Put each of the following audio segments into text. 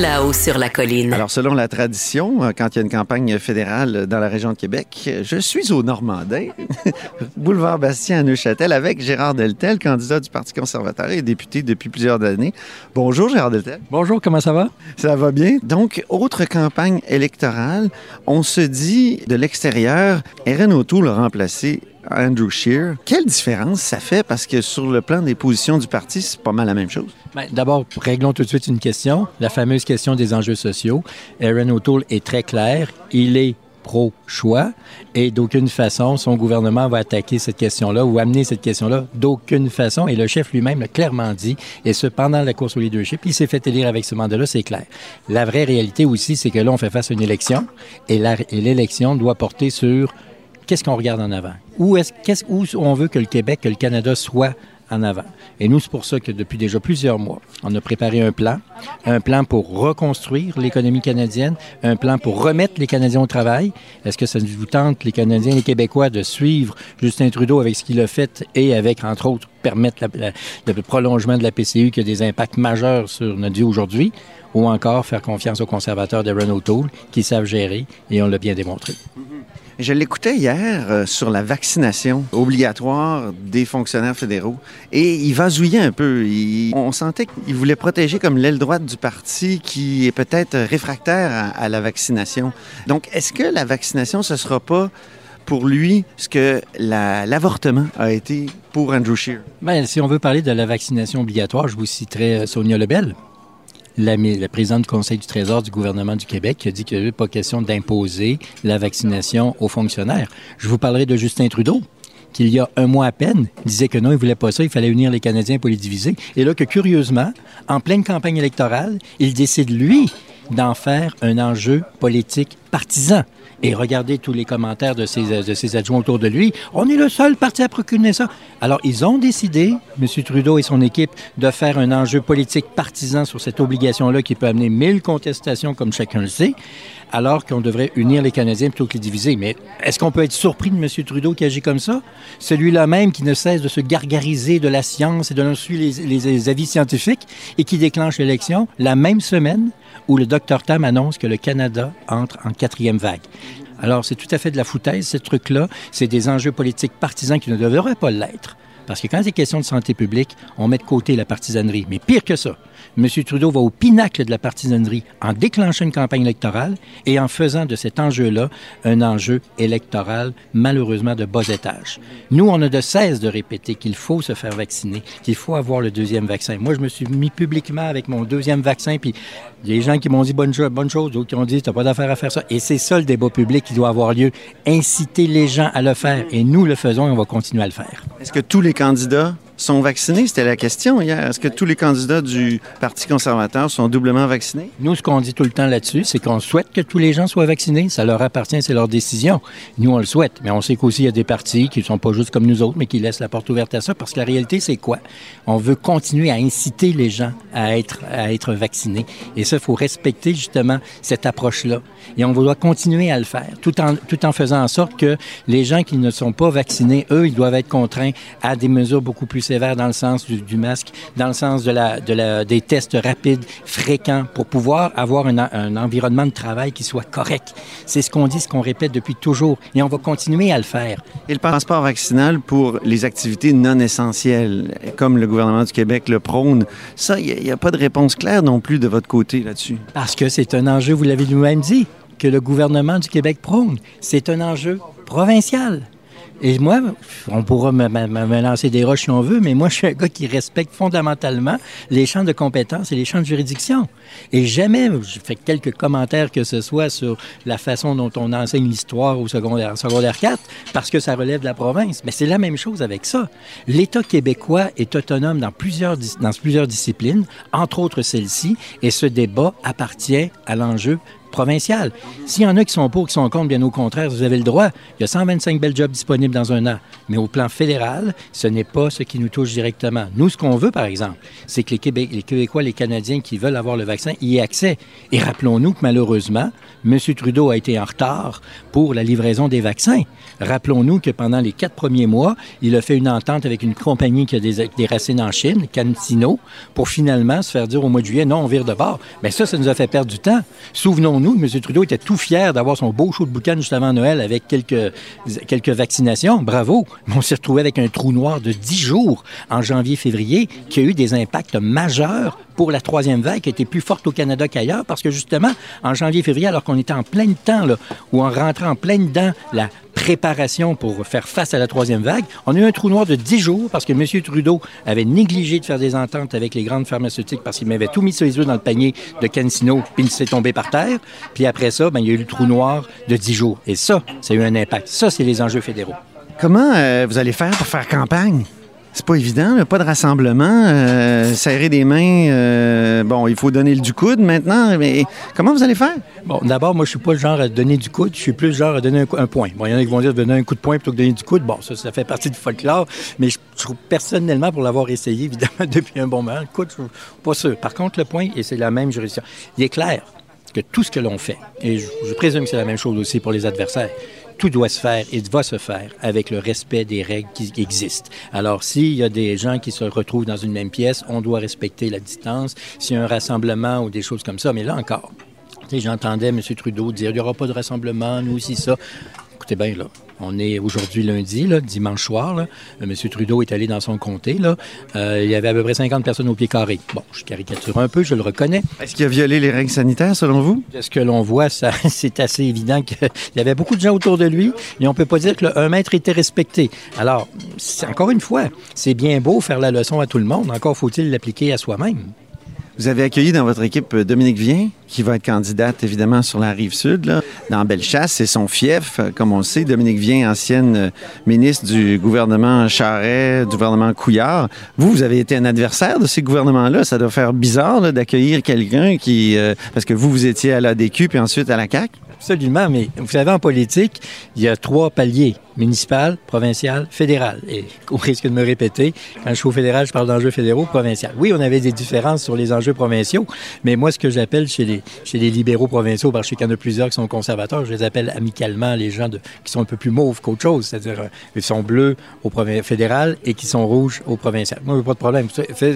là-haut sur la colline. Alors, selon la tradition, euh, quand il y a une campagne fédérale dans la région de Québec, je suis au Normandin, boulevard Bastien à Neuchâtel, avec Gérard Deltel, candidat du Parti conservateur et député depuis plusieurs années. Bonjour, Gérard Deltel. Bonjour, comment ça va? Ça va bien? Donc, autre campagne électorale, on se dit de l'extérieur, Erin O'Toole a remplacé Andrew Scheer. Quelle différence ça fait? Parce que sur le plan des positions du parti, c'est pas mal la même chose. Ben, D'abord, réglons tout de suite une question, la fameuse question des enjeux sociaux. Aaron O'Toole est très clair, il est pro-choix et d'aucune façon, son gouvernement va attaquer cette question-là ou amener cette question-là d'aucune façon. Et le chef lui-même l'a clairement dit, et ce, pendant la course au leadership, il s'est fait élire avec ce mandat-là, c'est clair. La vraie réalité aussi, c'est que là, on fait face à une élection et l'élection doit porter sur qu'est-ce qu'on regarde en avant? Où est-ce où on veut que le Québec, que le Canada soit en avant? Et nous, c'est pour ça que depuis déjà plusieurs mois, on a préparé un plan, un plan pour reconstruire l'économie canadienne, un plan pour remettre les Canadiens au travail. Est-ce que ça vous tente, les Canadiens les Québécois, de suivre Justin Trudeau avec ce qu'il a fait et avec, entre autres, permettre le prolongement de la PCU qui a des impacts majeurs sur notre vie aujourd'hui, ou encore faire confiance aux conservateurs de Renault Tool qui savent gérer et on l'a bien démontré. Je l'écoutais hier euh, sur la vaccination obligatoire des fonctionnaires fédéraux et il vasouillait un peu. On sentait qu'il voulait protéger comme l'aile droite du parti qui est peut-être réfractaire à, la vaccination. Donc, est-ce que la vaccination, ce sera pas pour lui ce que la- l'avortement a été pour Andrew Scheer? Ben, si on veut parler de la vaccination obligatoire, je vous citerai euh, Sonia Lebel, la, la présidente du Conseil du Trésor du gouvernement du Québec, qui a dit qu'il n'y avait pas question d'imposer la vaccination aux fonctionnaires. Je vous parlerai de Justin Trudeau qui, il y a un mois à peine, disait que non, il voulait pas ça, il fallait unir les Canadiens pour les diviser. Et là, que curieusement, en pleine campagne électorale, il décide, lui, d'en faire un enjeu politique partisan. Et regardez tous les commentaires de ses, de adjoints autour de lui. On est le seul parti à procurer ça. Alors, ils ont décidé, M. Trudeau et son équipe, de faire un enjeu politique partisan sur cette obligation-là qui peut amener mille contestations, comme chacun le sait, alors qu'on devrait unir les Canadiens plutôt que les diviser. Mais est-ce qu'on peut être surpris de M. Trudeau qui agit comme ça? Celui-là même qui ne cesse de se gargariser de la science et de suivre les avis scientifiques et qui déclenche l'élection la même semaine où le Dr Tam annonce que le Canada entre en quatrième vague. Alors, c'est tout à fait de la foutaise, ce truc-là. C'est des enjeux politiques partisans qui ne devraient pas l'être. Parce que quand il est question de santé publique, on met de côté la partisanerie. Mais pire que ça, M. Trudeau va au pinacle de la partisanerie en déclenchant une campagne électorale et en faisant de cet enjeu-là un enjeu électoral malheureusement de bas étage. Nous, on a de cesse de répéter qu'il faut se faire vacciner, qu'il faut avoir le deuxième vaccin. Moi, je me suis mis publiquement avec mon deuxième vaccin, puis les gens qui m'ont dit bonne chose, d'autres qui ont dit t'as pas d'affaire à faire ça. Et c'est ça le débat public qui doit avoir lieu. Inciter les gens à le faire. Et nous le faisons et on va continuer à le faire. Est-ce que tous les candidats? Sont vaccinés? C'était la question hier. Est-ce que tous les candidats du Parti conservateur sont doublement vaccinés? Nous, ce qu'on dit tout le temps là-dessus, c'est qu'on souhaite que tous les gens soient vaccinés. Ça leur appartient, c'est leur décision. Nous, on le souhaite. Mais on sait qu'aussi, il y a des partis qui ne sont pas juste comme nous autres, mais qui laissent la porte ouverte à ça. Parce que la réalité, c'est quoi? On veut continuer à inciter les gens à être, à être vaccinés. Et ça, il faut respecter justement cette approche-là. Et on doit continuer à le faire, tout en, tout en faisant en sorte que les gens qui ne sont pas vaccinés, eux, ils doivent être contraints à des mesures beaucoup plus sévères dans le sens du, du masque, dans le sens de la, de la, des tests rapides, fréquents, pour pouvoir avoir un, un environnement de travail qui soit correct. C'est ce qu'on dit, ce qu'on répète depuis toujours, et on va continuer à le faire. Et le passeport vaccinal pour les activités non essentielles, comme le gouvernement du Québec le prône, ça, il n'y a, a pas de réponse claire non plus de votre côté là-dessus. Parce que c'est un enjeu, vous l'avez vous-même dit, que le gouvernement du Québec prône. C'est un enjeu provincial. Et moi, on pourra me, lancer des roches si on veut, mais moi, je suis un gars qui respecte fondamentalement les champs de compétences et les champs de juridiction. Et jamais, je fais quelques commentaires que ce soit sur la façon dont on enseigne l'histoire au secondaire, secondaire 4, parce que ça relève de la province. Mais c'est la même chose avec ça. L'État québécois est autonome dans plusieurs, dans plusieurs disciplines, entre autres celle-ci, et ce débat appartient à l'enjeu provincial. S'il y en a qui sont pour, qui sont contre, bien au contraire, vous avez le droit. Il y a 125 belles jobs disponibles dans un an. Mais au plan fédéral, ce n'est pas ce qui nous touche directement. Nous, ce qu'on veut, par exemple, c'est que les, les Québécois, les Canadiens qui veulent avoir le vaccin y aient accès. Et rappelons-nous que malheureusement, M. Trudeau a été en retard pour la livraison des vaccins. Rappelons-nous que pendant les quatre premiers mois, il a fait une entente avec une compagnie qui a des, racines en Chine, CanSino, pour finalement se faire dire au mois de juillet, non, on vire de bord. Mais ça, ça nous a fait perdre du temps. Souvenons-nous, M. Trudeau était tout fier d'avoir son beau show de boucan juste avant Noël avec quelques, vaccinations. Bravo. Mais on s'est retrouvé avec un trou noir de 10 jours en janvier-février qui a eu des impacts majeurs pour la troisième vague qui était plus forte au Canada qu'ailleurs parce que justement, en janvier-février, alors qu'on était en plein temps, là, ou en rentrant en plein dedans la préparation pour faire face à la troisième vague, on a eu un trou noir de 10 jours parce que M. Trudeau avait négligé de faire des ententes avec les grandes pharmaceutiques parce qu'il m'avait tout mis sur les œufs dans le panier de Cancino puis il s'est tombé par terre. Puis après ça, ben, il y a eu le trou noir de 10 jours. Et ça, ça a eu un impact. Ça, c'est les enjeux fédéraux. Comment euh, vous allez faire pour faire campagne? C'est pas évident, pas de rassemblement, euh, serrer des mains. euh, bon, il faut donner le du coude maintenant, mais comment vous allez faire? Bon, d'abord, moi, je suis pas le genre à donner du coude, je suis plus le genre à donner un, point. Bon, il y en a qui vont dire donner un coup de poing plutôt que donner du coude. Bon, ça, ça fait partie du folklore, mais je, trouve personnellement, pour l'avoir essayé, évidemment, depuis un bon moment, le coude, je suis pas sûr. Par contre, le point, et c'est la même juridiction, il est clair que tout ce que l'on fait, et je présume que c'est la même chose aussi pour les adversaires, tout doit se faire et va se faire avec le respect des règles qui existent. Alors, s'il y a des gens qui se retrouvent dans une même pièce, on doit respecter la distance. S'il y a un rassemblement ou des choses comme ça, mais là encore, j'entendais M. Trudeau dire il n'y aura pas de rassemblement, nous aussi, ça. Écoutez bien, là, on est aujourd'hui lundi, là, dimanche soir. Là. Euh, M. Trudeau est allé dans son comté. Là. Euh, il y avait à peu près 50 personnes au pied carré. Bon, je caricature un peu, je le reconnais. Est-ce qu'il a violé les règles sanitaires, selon vous? De ce que l'on voit, ça, c'est assez évident qu'il y avait beaucoup de gens autour de lui et on peut pas dire que le 1 mètre était respecté. Alors, encore une fois, c'est bien beau faire la leçon à tout le monde. Encore faut-il l'appliquer à soi-même. Vous avez accueilli dans votre équipe euh, Dominique Vien, qui va être candidate évidemment sur la rive sud, là, dans Bellechasse. C'est son fief, euh, comme on le sait. Dominique Vien, ancienne euh, ministre du gouvernement Charret, du gouvernement Couillard. Vous, vous avez été un adversaire de ces gouvernements-là. Ça doit faire bizarre d'accueillir quelqu'un qui... parce que vous, vous étiez à l'ADQ puis ensuite à la CAQ. Absolument, mais vous savez, en politique, il y a trois paliers municipal, provincial, fédéral. Et au risque de me répéter, quand je suis au fédéral, je parle d'enjeux fédéraux, provincial. Oui, on avait des différences sur les enjeux provinciaux, mais moi, ce que j'appelle chez les, libéraux provinciaux, parce qu'il y en a plusieurs qui sont conservateurs, je les appelle amicalement les gens qui sont un peu plus mauves qu'autre chose, c'est-à-dire euh, ils sont bleus au fédéral et qui sont rouges au provincial. Moi, pas de problème.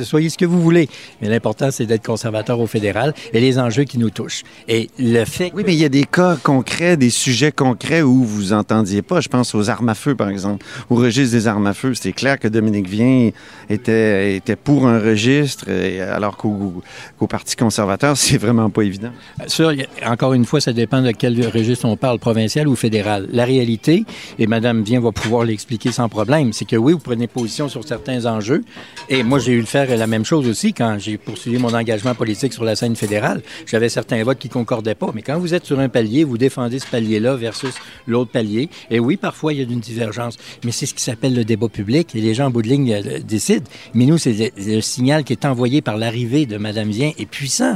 Soyez ce que vous voulez, mais l'important, c'est d'être conservateur au fédéral et les enjeux qui nous touchent. Et le fait Oui, mais il y a des cas concrets, des sujets concrets où vous entendiez pas. Je pense aux armes à feu, par exemple. Au registre des armes à feu, c'était clair que Dominique Vien était, pour un registre, alors qu'au Parti conservateur, c'est vraiment pas évident. Y a- encore une fois, ça dépend de quel registre on parle, provincial ou fédéral. La réalité, et Madame Vien va pouvoir l'expliquer sans problème, c'est que oui, vous prenez position sur certains enjeux. Et moi, j'ai eu le faire la même chose aussi quand j'ai poursuivi mon engagement politique sur la scène fédérale. J'avais certains votes qui concordaient pas. Mais quand vous êtes sur un palier, vous défendez ce palier-là versus l'autre palier. Et oui, parfois, il y a une divergence. Mais c'est ce qui s'appelle le débat public et les gens en bout de ligne euh, décident. Mais nous, c'est le, signal qui est envoyé par l'arrivée de Madame Vien est puissant.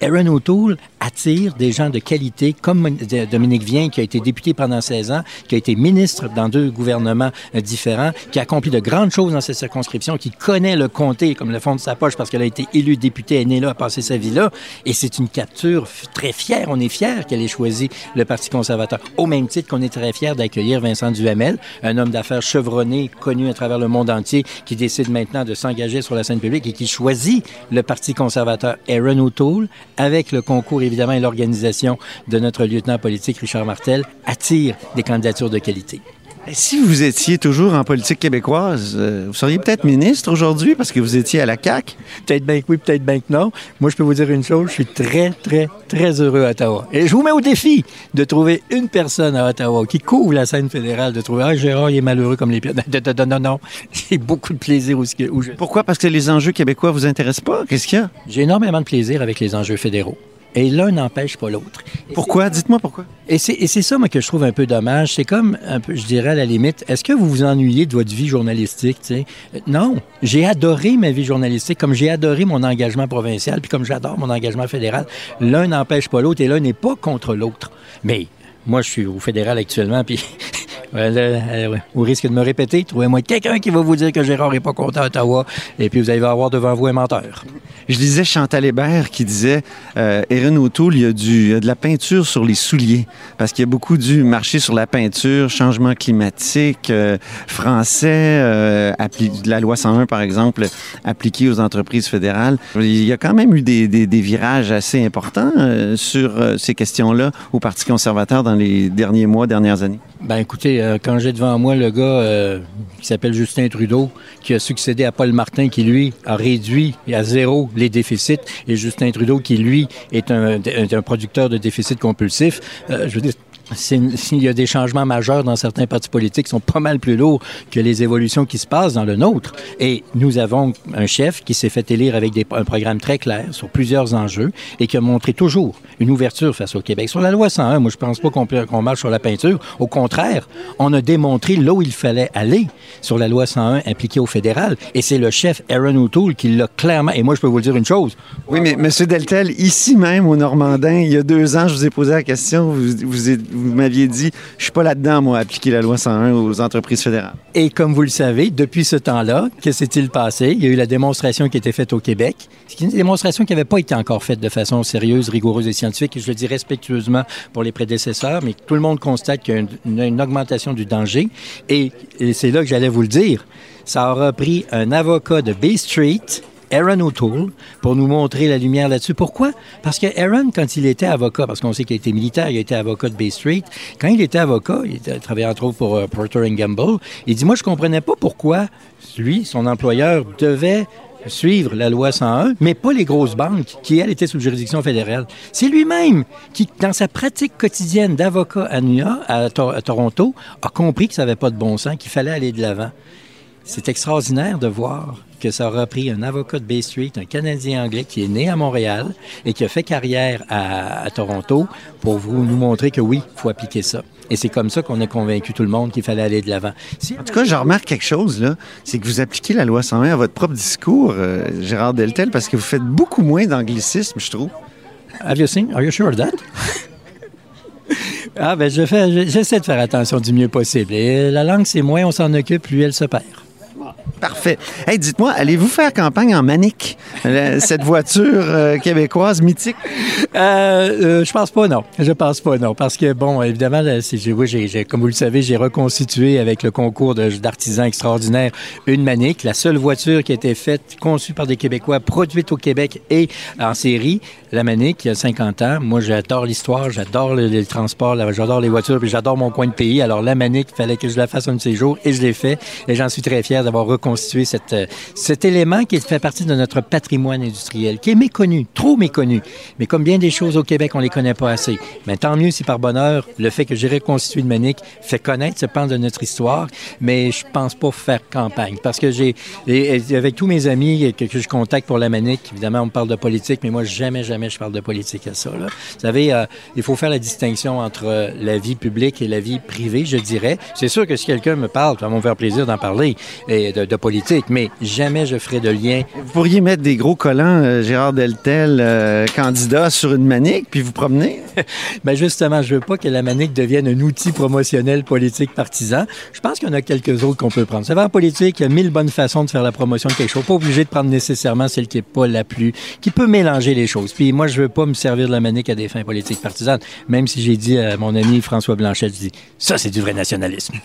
Aaron O'Toole attire des gens de qualité comme Dominique Vien, qui a été député pendant 16 ans, qui a été ministre dans deux gouvernements euh, différents, qui a accompli de grandes choses dans cette circonscription, qui connaît le comté comme le fond de sa poche parce qu'elle a été élue députée, elle née là, a passé sa vie là. Et c'est une capture très fière. On est fiers qu'elle ait choisi le Parti conservateur. Au même titre qu'on est très fiers d'accueillir Vincent Duhamel Un homme d'affaires chevronné, connu à travers le monde entier, qui décide maintenant de s'engager sur la scène publique et qui choisit le Parti conservateur Aaron O'Toole, avec le concours évidemment et l'organisation de notre lieutenant politique Richard Martel, attire des candidatures de qualité. Et si vous étiez toujours en politique québécoise, euh, vous seriez peut-être ministre aujourd'hui parce que vous étiez à la CAQ? Peut-être bien que oui, peut-être bien que non. Moi, je peux vous dire une chose, je suis très, très, très heureux à Ottawa. Et je vous mets au défi de trouver une personne à Ottawa qui couvre la scène fédérale, de trouver, ah, Gérard, il est malheureux comme les. Non, non, non, non. J'ai beaucoup de plaisir où, où je... Pourquoi? Parce que les enjeux québécois vous intéressent pas? Qu'est-ce qu'il y a? J'ai énormément de plaisir avec les enjeux fédéraux. Et l'un n'empêche pas l'autre. Pourquoi? Dites-moi pourquoi. Et c'est, ça, moi, que je trouve un peu dommage. C'est comme, un peu, je dirais à la limite, est-ce que vous vous ennuyez de votre vie journalistique? Euh, Non. J'ai adoré ma vie journalistique, comme j'ai adoré mon engagement provincial, puis comme j'adore mon engagement fédéral. L'un n'empêche pas l'autre et l'un n'est pas contre l'autre. Mais moi, je suis au fédéral actuellement, puis Là, euh, ouais. au risque de me répéter, trouvez-moi quelqu'un qui va vous dire que Gérard n'est pas content à Ottawa, et puis vous allez avoir devant vous un menteur. Je lisais Chantal Hébert qui disait euh, Erin O'Toole, il y, a du, de la peinture sur les souliers parce qu'il y a beaucoup dû marcher sur la peinture, changement climatique, euh, français, euh, appli- la loi 101 par exemple, appliquée aux entreprises fédérales. Il y a quand même eu des, virages assez importants euh, sur euh, ces questions-là au Parti conservateur dans les derniers mois, dernières années. Ben écoutez, euh, quand j'ai devant moi le gars euh, qui s'appelle Justin Trudeau, qui a succédé à Paul Martin, qui lui a réduit à zéro les déficits, et Justin Trudeau, qui lui est un, producteur de déficits compulsifs, euh, je veux dire, s'il y a des changements majeurs dans certains partis politiques qui sont pas mal plus lourds que les évolutions qui se passent dans le nôtre. Et nous avons un chef qui s'est fait élire avec un programme très clair sur plusieurs enjeux et qui a montré toujours une ouverture face au Québec. Sur la loi 101, moi, je pense pas qu'on qu'on marche sur la peinture. Au contraire, on a démontré là où il fallait aller sur la loi 101 appliquée au fédéral. Et c'est le chef Aaron O'Toole qui l'a clairement. Et moi, je peux vous le dire une chose. Oui, mais M. Deltel, ici même au Normandin, il y a deux ans, je vous ai posé la question, vous, êtes- vous m'aviez dit, je suis pas là-dedans, moi, à appliquer la loi 101 aux entreprises fédérales. Et comme vous le savez, depuis ce temps-là, que s'est-il passé? Il y a eu la démonstration qui a été faite au Québec. C'est une démonstration qui n'avait pas été encore faite de façon sérieuse, rigoureuse et scientifique, et je le dis respectueusement pour les prédécesseurs, mais tout le monde constate qu'il y a une, augmentation du danger. Et, et c'est là que j'allais vous le dire. Ça aura pris un avocat de Bay Street, Aaron O'Toole, pour nous montrer la lumière là-dessus. Pourquoi? Parce que Aaron, quand il était avocat, parce qu'on sait qu'il a été militaire, il a été avocat de Bay Street, quand il était avocat, il travaillait entre autres pour euh, Procter Gamble, il dit, moi, je comprenais pas pourquoi lui, son employeur, devait suivre la loi 101, mais pas les grosses banques qui, elles, étaient sous juridiction fédérale. C'est lui-même qui, dans sa pratique quotidienne d'avocat à New York, à, à Toronto, a compris que ça n'avait pas de bon sens, qu'il fallait aller de l'avant. C'est extraordinaire de voir que ça aura pris un avocat de Bay Street, un Canadien anglais qui est né à Montréal et qui a fait carrière à, à Toronto pour vous nous montrer que oui, il faut appliquer ça. Et c'est comme ça qu'on a convaincu tout le monde qu'il fallait aller de l'avant. Si En tout cas, je remarque quelque chose, là, c'est que vous appliquez la loi 101 à votre propre discours, euh, Gérard Deltel, parce que vous faites beaucoup moins d'anglicisme, je trouve. Have you seen? Are you sure of that? ah, ben, je fais, je- j'essaie de faire attention du mieux possible. Et la langue, c'est moins on s'en occupe, plus elle se perd. Parfait. Hey, dites-moi, allez-vous faire campagne en Manic, la- cette voiture euh, québécoise mythique? Euh, euh, je pense pas, non. Je pense pas, non. Parce que, bon, évidemment, oui, comme vous le savez, j'ai reconstitué avec le concours d'artisans extraordinaires une Manic, la seule voiture qui a été faite, conçue par des Québécois, produite au Québec et en série. La Manic, il y a 50 ans. Moi, j'adore l'histoire, j'adore le, le transport, j'adore les voitures, puis j'adore mon coin de pays. Alors, la Manic, il fallait que je la fasse un de ces jours et je l'ai fait. Et j'en suis très fier d'avoir reconstitué cette, euh, cet élément qui fait partie de notre patrimoine industriel, qui est méconnu, trop méconnu. Mais comme bien des choses au Québec, on les connaît pas assez. Mais tant mieux si par bonheur, le fait que j'ai reconstitué une Manic fait connaître ce pan de notre histoire. Mais je pense pas faire campagne parce que j'ai, avec tous mes amis que, je contacte pour la Manic, évidemment, on me parle de politique, mais moi, jamais, jamais je parle de politique à ça. Vous savez, euh, il faut faire la distinction entre euh, la vie publique et la vie privée, je dirais. C'est sûr que si quelqu'un me parle, ça va me faire plaisir d'en parler. De, de politique, mais jamais je ferai de lien. Vous pourriez mettre des gros collants euh, Gérard Deltel, euh, candidat, sur une manique, puis vous promener? Ben justement, je veux pas que la manique devienne un outil promotionnel politique partisan. Je pense qu'il y en a quelques autres qu'on peut prendre. C'est vrai, en politique, il y a mille bonnes façons de faire la promotion de quelque chose. Pas obligé de prendre nécessairement celle qui est pas la plus, qui peut mélanger les choses. Puis moi, je veux pas me servir de la manique à des fins politiques partisanes. Même si j'ai dit à mon ami François Blanchet, je dis, ça, c'est du vrai nationalisme.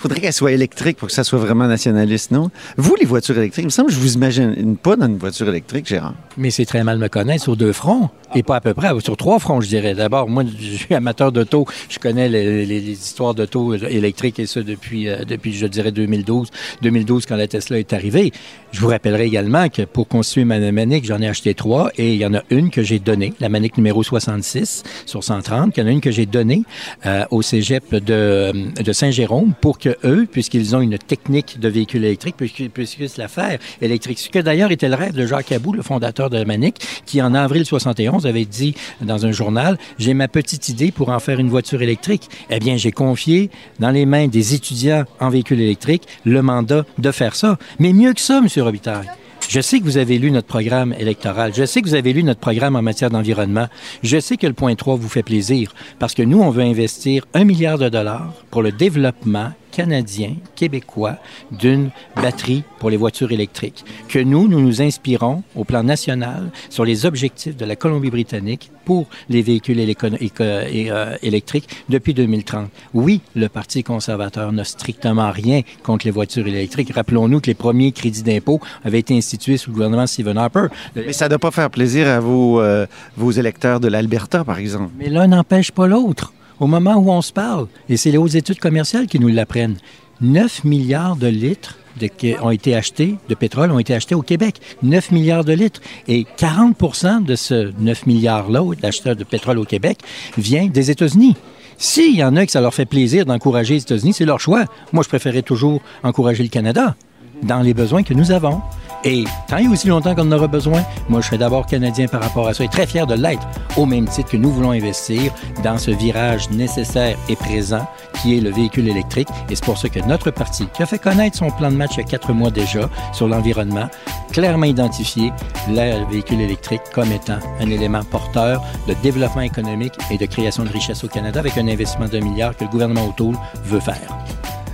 faudrait qu'elle soit électrique pour que ça soit vraiment nationaliste, non? Vous, les voitures électriques, il me semble que je vous imagine pas dans une voiture électrique, Gérard. Mais c'est très mal me connaître sur deux fronts, et pas à peu près, sur trois fronts, je dirais. D'abord, moi, je suis amateur d'auto, je connais les, histoires d'auto électriques et ça depuis, euh, depuis, je dirais, 2012, 2012 quand la Tesla est arrivée. Je vous rappellerai également que pour constituer ma manique, j'en ai acheté trois, et il y en a une que j'ai donnée, la manique numéro 66 sur 130, il y en a une que j'ai donnée euh, au cégep de, de Saint-Jérôme pour que eux, puisqu'ils ont une technique de véhicule électrique, puisqu'ils puissent la faire électrique. Ce que d'ailleurs était le rêve de Jacques Abou, le fondateur de Manic, qui en avril 71 avait dit dans un journal, j'ai ma petite idée pour en faire une voiture électrique. Eh bien, j'ai confié dans les mains des étudiants en véhicule électrique le mandat de faire ça. Mais mieux que ça, M. Robitaille. Je sais que vous avez lu notre programme électoral. Je sais que vous avez lu notre programme en matière d'environnement. Je sais que le point 3 vous fait plaisir parce que nous, on veut investir un milliard de dollars pour le développement canadien, québécois, d'une batterie pour les voitures électriques. Que nous, nous nous inspirons au plan national sur les objectifs de la Colombie-Britannique pour les véhicules euh, électriques depuis 2030. Oui, le Parti conservateur n'a strictement rien contre les voitures électriques. Rappelons-nous que les premiers crédits d'impôt avaient été institués sous le gouvernement Stephen Harper. Mais ça ne doit pas faire plaisir à vos, euh, vos électeurs de l'Alberta, par exemple. Mais l'un n'empêche pas l'autre. Au moment où on se parle, et c'est les hautes études commerciales qui nous l'apprennent, 9 milliards de litres de, qui ont été achetés, de pétrole ont été achetés au Québec. 9 milliards de litres. Et 40% de ce 9 milliards-là, d'acheteurs de pétrole au Québec, vient des États-Unis. S'il y en a que ça leur fait plaisir d'encourager les États-Unis, c'est leur choix. Moi, je préférais toujours encourager le Canada dans les besoins que nous avons. Et tant et aussi longtemps qu'on en aura besoin, moi, je serai d'abord Canadien par rapport à ça et très fier de l'être, au même titre que nous voulons investir dans ce virage nécessaire et présent qui est le véhicule électrique. Et c'est pour ça que notre parti, qui a fait connaître son plan de match il y a quatre mois déjà sur l'environnement, clairement identifié le véhicule électrique comme étant un élément porteur de développement économique et de création de richesse au Canada avec un investissement d'un milliard que le gouvernement O'Toole veut faire.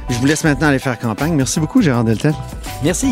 Je vous laisse maintenant aller faire campagne. Merci beaucoup, Gérard Deltel. Merci.